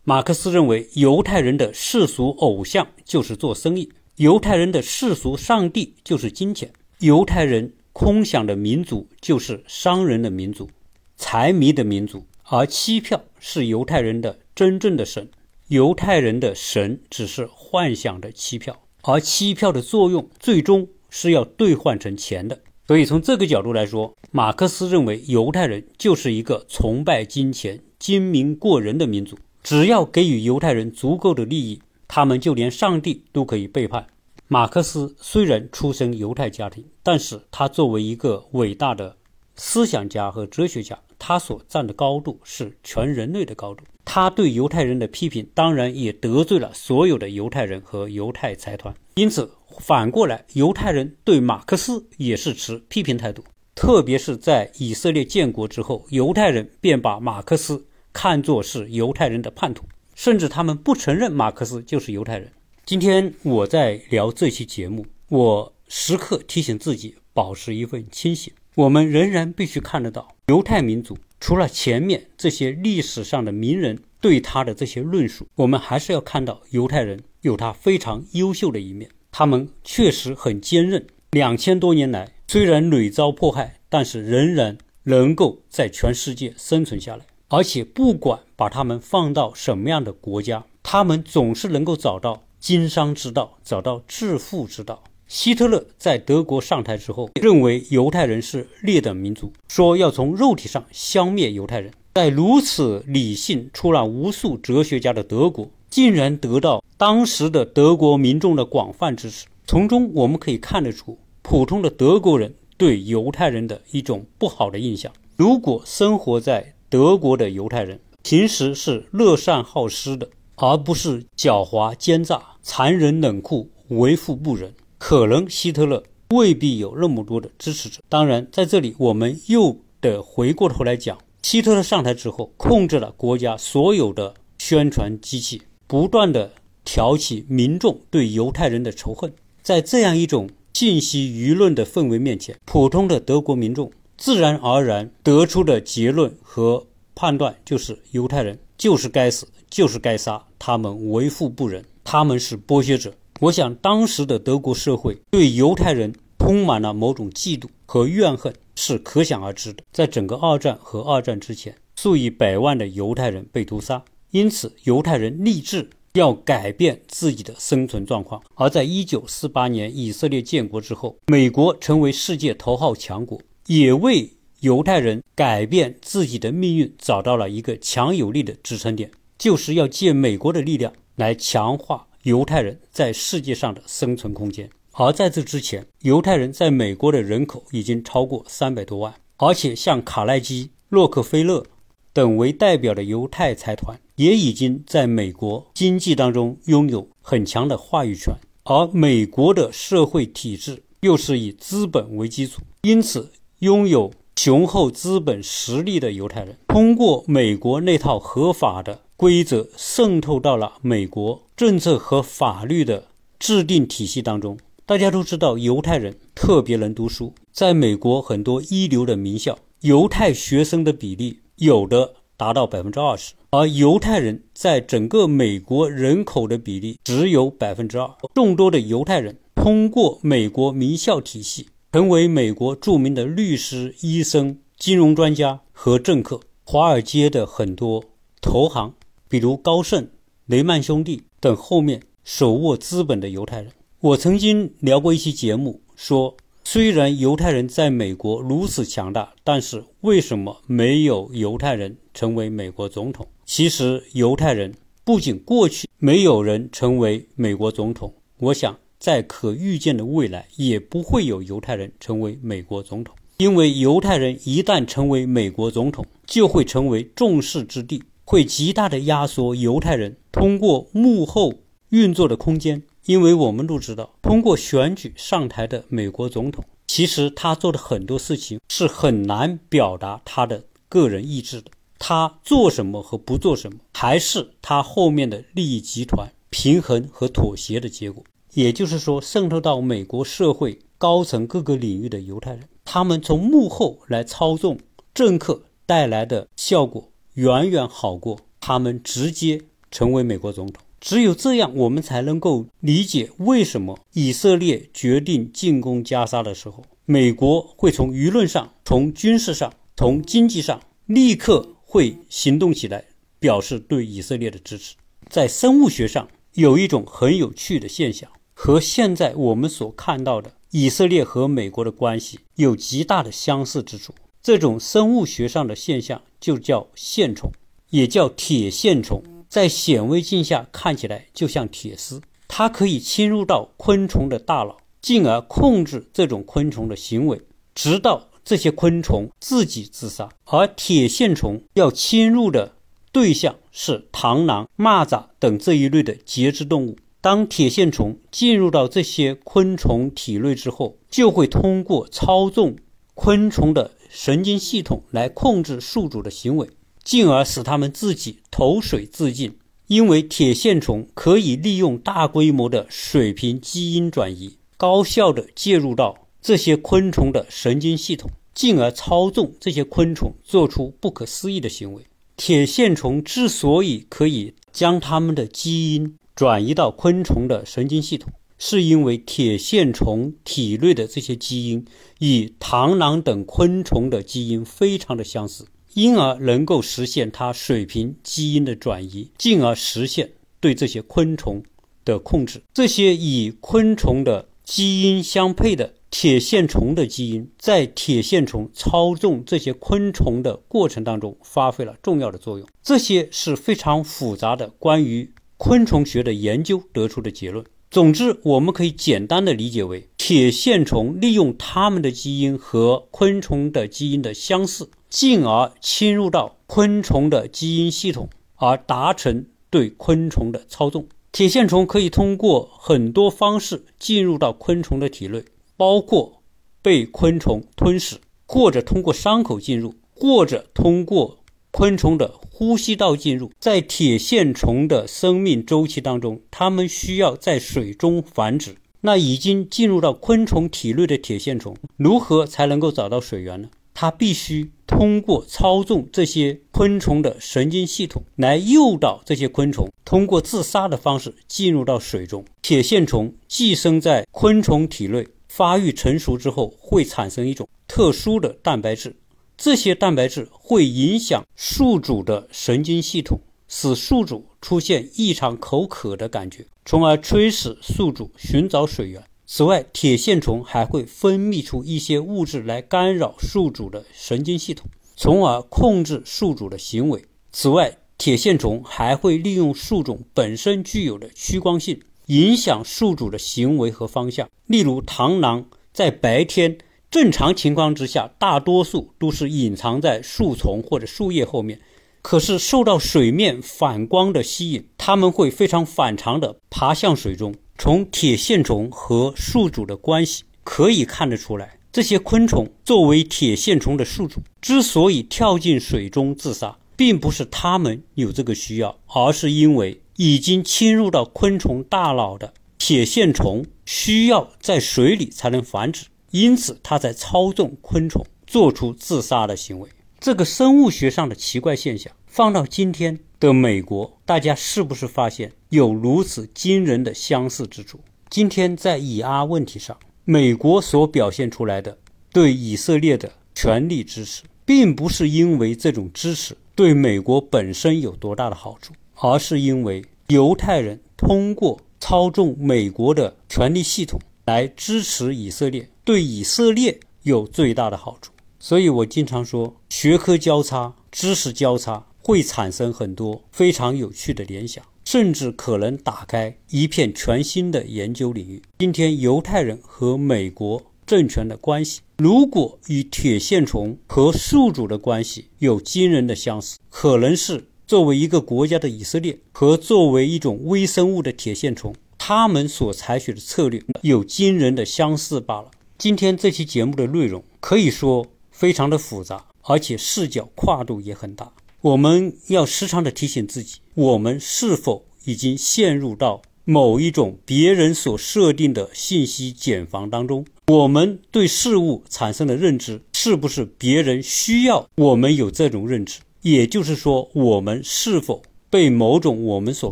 马克思认为，犹太人的世俗偶像就是做生意，犹太人的世俗上帝就是金钱。犹太人空想的民族就是商人的民族，财迷的民族，而期票是犹太人的真正的神。犹太人的神只是幻想的期票，而期票的作用最终是要兑换成钱的。所以从这个角度来说，马克思认为犹太人就是一个崇拜金钱、精明过人的民族。只要给予犹太人足够的利益，他们就连上帝都可以背叛。马克思虽然出身犹太家庭，但是他作为一个伟大的思想家和哲学家，他所站的高度是全人类的高度。他对犹太人的批评，当然也得罪了所有的犹太人和犹太财团。因此，反过来，犹太人对马克思也是持批评态度。特别是在以色列建国之后，犹太人便把马克思看作是犹太人的叛徒，甚至他们不承认马克思就是犹太人。今天我在聊这期节目，我时刻提醒自己保持一份清醒。我们仍然必须看得到，犹太民族除了前面这些历史上的名人对他的这些论述，我们还是要看到犹太人有他非常优秀的一面。他们确实很坚韧，两千多年来虽然屡遭迫害，但是仍然能够在全世界生存下来。而且不管把他们放到什么样的国家，他们总是能够找到。经商之道，找到致富之道。希特勒在德国上台之后，认为犹太人是劣等民族，说要从肉体上消灭犹太人。在如此理性、出了无数哲学家的德国，竟然得到当时的德国民众的广泛支持。从中我们可以看得出，普通的德国人对犹太人的一种不好的印象。如果生活在德国的犹太人平时是乐善好施的。而不是狡猾奸诈、残忍冷酷、为富不仁，可能希特勒未必有那么多的支持者。当然，在这里我们又得回过头来讲，希特勒上台之后，控制了国家所有的宣传机器，不断的挑起民众对犹太人的仇恨。在这样一种信息舆论的氛围面前，普通的德国民众自然而然得出的结论和判断就是：犹太人就是该死。就是该杀他们，为富不仁，他们是剥削者。我想，当时的德国社会对犹太人充满了某种嫉妒和怨恨，是可想而知的。在整个二战和二战之前，数以百万的犹太人被屠杀，因此犹太人立志要改变自己的生存状况。而在一九四八年以色列建国之后，美国成为世界头号强国，也为犹太人改变自己的命运找到了一个强有力的支撑点，就是要借美国的力量来强化犹太人在世界上的生存空间。而在这之前，犹太人在美国的人口已经超过三百多万，而且像卡耐基、洛克菲勒等为代表的犹太财团也已经在美国经济当中拥有很强的话语权。而美国的社会体制又是以资本为基础，因此拥有雄厚资本实力的犹太人，通过美国那套合法的规则渗透到了美国政策和法律的制定体系当中。大家都知道，犹太人特别能读书，在美国很多一流的名校，犹太学生的比例有的达到百分之二十，而犹太人在整个美国人口的比例只有百分之二。众多的犹太人通过美国名校体系，成为美国著名的律师、医生、金融专家和政客。华尔街的很多投行，比如高盛、雷曼兄弟等，后面手握资本的犹太人。我曾经聊过一期节目，说虽然犹太人在美国如此强大，但是为什么没有犹太人成为美国总统？其实，犹太人不仅过去没有人成为美国总统，我想在可预见的未来也不会有犹太人成为美国总统，因为犹太人一旦成为美国总统，就会成为众矢之的，会极大的压缩犹太人通过幕后运作的空间。因为我们都知道，通过选举上台的美国总统，其实他做的很多事情是很难表达他的个人意志的。他做什么和不做什么，还是他后面的利益集团平衡和妥协的结果。也就是说，渗透到美国社会高层各个领域的犹太人，他们从幕后来操纵政客带来的效果，远远好过他们直接成为美国总统。只有这样，我们才能够理解为什么以色列决定进攻加沙的时候，美国会从舆论上、从军事上、从经济上立刻会行动起来，表示对以色列的支持。在生物学上，有一种很有趣的现象，和现在我们所看到的以色列和美国的关系有极大的相似之处。这种生物学上的现象就叫线虫，也叫铁线虫。在显微镜下看起来就像铁丝，它可以侵入到昆虫的大脑，进而控制这种昆虫的行为，直到这些昆虫自己自杀。而铁线虫要侵入的对象是螳螂、蚂蚱等这一类的节肢动物。当铁线虫进入到这些昆虫体内之后，就会通过操纵昆虫的神经系统来控制宿主的行为。进而使它们自己投水自尽，因为铁线虫可以利用大规模的水平基因转移，高效地介入到这些昆虫的神经系统，进而操纵这些昆虫做出不可思议的行为。铁线虫之所以可以将它们的基因转移到昆虫的神经系统，是因为铁线虫体内的这些基因与螳螂等昆虫的基因非常的相似。因而能够实现它水平基因的转移，进而实现对这些昆虫的控制。这些与昆虫的基因相配的铁线虫的基因，在铁线虫操纵这些昆虫的过程当中发挥了重要的作用。这些是非常复杂的关于昆虫学的研究得出的结论。总之，我们可以简单的理解为，铁线虫利用它们的基因和昆虫的基因的相似。进而侵入到昆虫的基因系统，而达成对昆虫的操纵。铁线虫可以通过很多方式进入到昆虫的体内，包括被昆虫吞噬，或者通过伤口进入，或者通过昆虫的呼吸道进入。在铁线虫的生命周期当中，它们需要在水中繁殖。那已经进入到昆虫体内的铁线虫，如何才能够找到水源呢？它必须通过操纵这些昆虫的神经系统，来诱导这些昆虫通过自杀的方式进入到水中。铁线虫寄生在昆虫体内，发育成熟之后会产生一种特殊的蛋白质，这些蛋白质会影响宿主的神经系统，使宿主出现异常口渴的感觉，从而催使宿主寻找水源。此外，铁线虫还会分泌出一些物质来干扰宿主的神经系统，从而控制宿主的行为。此外，铁线虫还会利用宿主本身具有的趋光性，影响宿主的行为和方向。例如，螳螂在白天正常情况之下，大多数都是隐藏在树丛或者树叶后面。可是受到水面反光的吸引，它们会非常反常地爬向水中。从铁线虫和宿主的关系可以看得出来，这些昆虫作为铁线虫的宿主，之所以跳进水中自杀，并不是它们有这个需要，而是因为已经侵入到昆虫大脑的铁线虫需要在水里才能繁殖，因此他在操纵昆虫做出自杀的行为。这个生物学上的奇怪现象，放到今天的美国，大家是不是发现有如此惊人的相似之处？今天在以阿问题上，美国所表现出来的对以色列的全力支持，并不是因为这种支持对美国本身有多大的好处，而是因为犹太人通过操纵美国的权力系统来支持以色列，对以色列有最大的好处。所以我经常说，学科交叉、知识交叉会产生很多非常有趣的联想，甚至可能打开一片全新的研究领域。今天，犹太人和美国政权的关系，如果与铁线虫和宿主的关系有惊人的相似，可能是作为一个国家的以色列和作为一种微生物的铁线虫，他们所采取的策略有惊人的相似罢了。今天这期节目的内容可以说。非常的复杂，而且视角跨度也很大。我们要时常的提醒自己：我们是否已经陷入到某一种别人所设定的信息茧房当中？我们对事物产生的认知，是不是别人需要我们有这种认知？也就是说，我们是否被某种我们所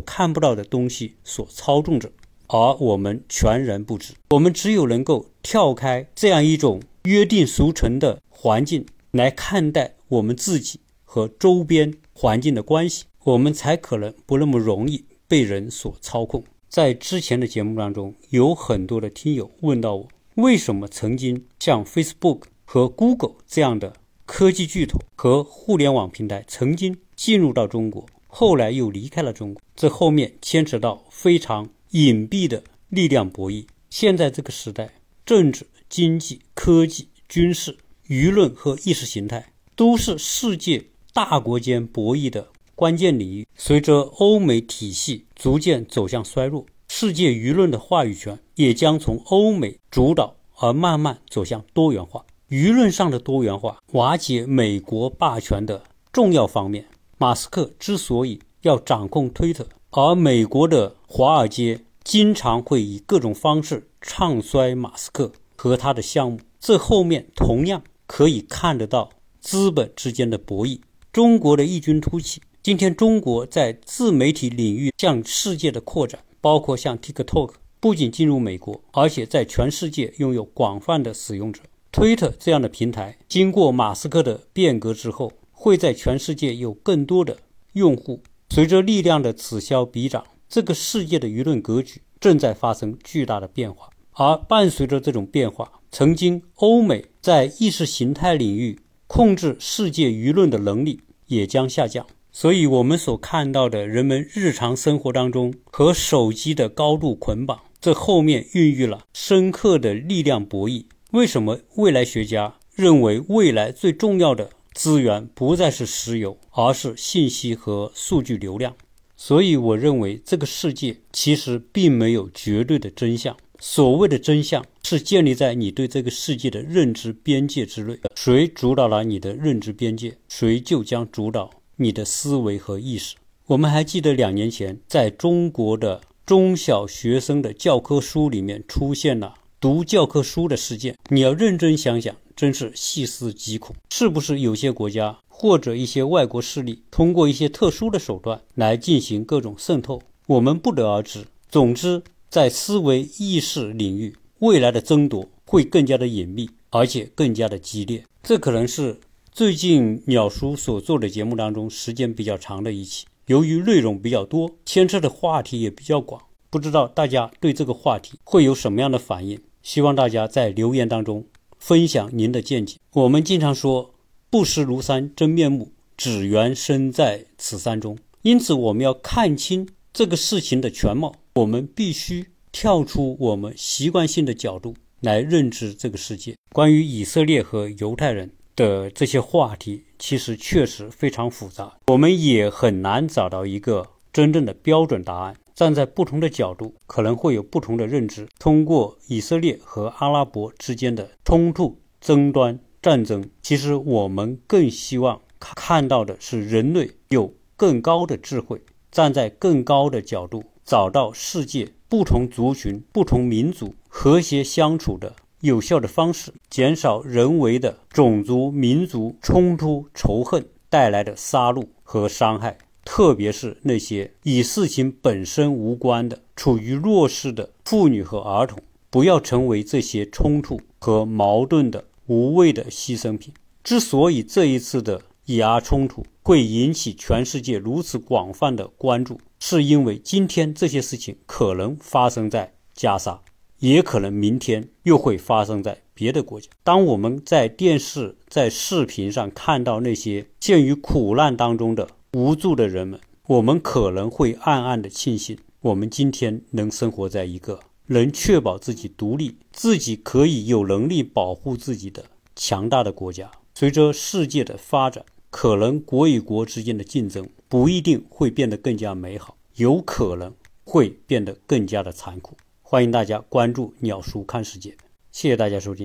看不到的东西所操纵着，而我们全然不知？我们只有能够跳开这样一种约定俗成的。环境来看待我们自己和周边环境的关系，我们才可能不那么容易被人所操控。在之前的节目当中，有很多的听友问到我，为什么曾经像 Facebook 和 Google 这样的科技巨头和互联网平台曾经进入到中国，后来又离开了中国？这后面牵扯到非常隐蔽的力量博弈。现在这个时代，政治、经济、科技、军事。舆论和意识形态都是世界大国间博弈的关键领域。随着欧美体系逐渐走向衰弱，世界舆论的话语权也将从欧美主导而慢慢走向多元化。舆论上的多元化瓦解美国霸权的重要方面。马斯克之所以要掌控推特，而美国的华尔街经常会以各种方式唱衰马斯克和他的项目，这后面同样。可以看得到资本之间的博弈，中国的异军突起。今天，中国在自媒体领域向世界的扩展，包括像 TikTok，不仅进入美国，而且在全世界拥有广泛的使用者。Twitter 这样的平台，经过马斯克的变革之后，会在全世界有更多的用户。随着力量的此消彼长，这个世界的舆论格局正在发生巨大的变化。而伴随着这种变化，曾经欧美在意识形态领域控制世界舆论的能力也将下降，所以，我们所看到的人们日常生活当中和手机的高度捆绑，这后面孕育了深刻的力量博弈。为什么未来学家认为未来最重要的资源不再是石油，而是信息和数据流量？所以，我认为这个世界其实并没有绝对的真相。所谓的真相是建立在你对这个世界的认知边界之内。谁主导了你的认知边界，谁就将主导你的思维和意识。我们还记得两年前，在中国的中小学生的教科书里面出现了读教科书的事件。你要认真想想，真是细思极恐。是不是有些国家或者一些外国势力通过一些特殊的手段来进行各种渗透？我们不得而知。总之。在思维意识领域，未来的争夺会更加的隐秘，而且更加的激烈。这可能是最近鸟叔所做的节目当中时间比较长的一期，由于内容比较多，牵涉的话题也比较广，不知道大家对这个话题会有什么样的反应？希望大家在留言当中分享您的见解。我们经常说“不识庐山真面目，只缘身在此山中”，因此我们要看清这个事情的全貌。我们必须跳出我们习惯性的角度来认知这个世界。关于以色列和犹太人。的这些话题其实确实非常复杂，我们也很难找到一个真正的标准答案。站在不同的角度，可能会有不同的认知。通过以色列和阿拉伯之间的冲突、争端、战争，其实我们更希望看到的是人类有更高的智慧，站在更高的角度，找到世界不同族群、不同民族和谐相处的。有效的方式，减少人为的种族、民族冲突、仇恨带来的杀戮和伤害，特别是那些与事情本身无关的、处于弱势的妇女和儿童，不要成为这些冲突和矛盾的无谓的牺牲品。之所以这一次的以阿冲突会引起全世界如此广泛的关注，是因为今天这些事情可能发生在加沙。也可能明天又会发生在别的国家。当我们在电视、在视频上看到那些陷于苦难当中的无助的人们，我们可能会暗暗的庆幸，我们今天能生活在一个能确保自己独立、自己可以有能力保护自己的强大的国家。随着世界的发展，可能国与国之间的竞争不一定会变得更加美好，有可能会变得更加的残酷。欢迎大家关注“鸟叔看世界”，谢谢大家收听。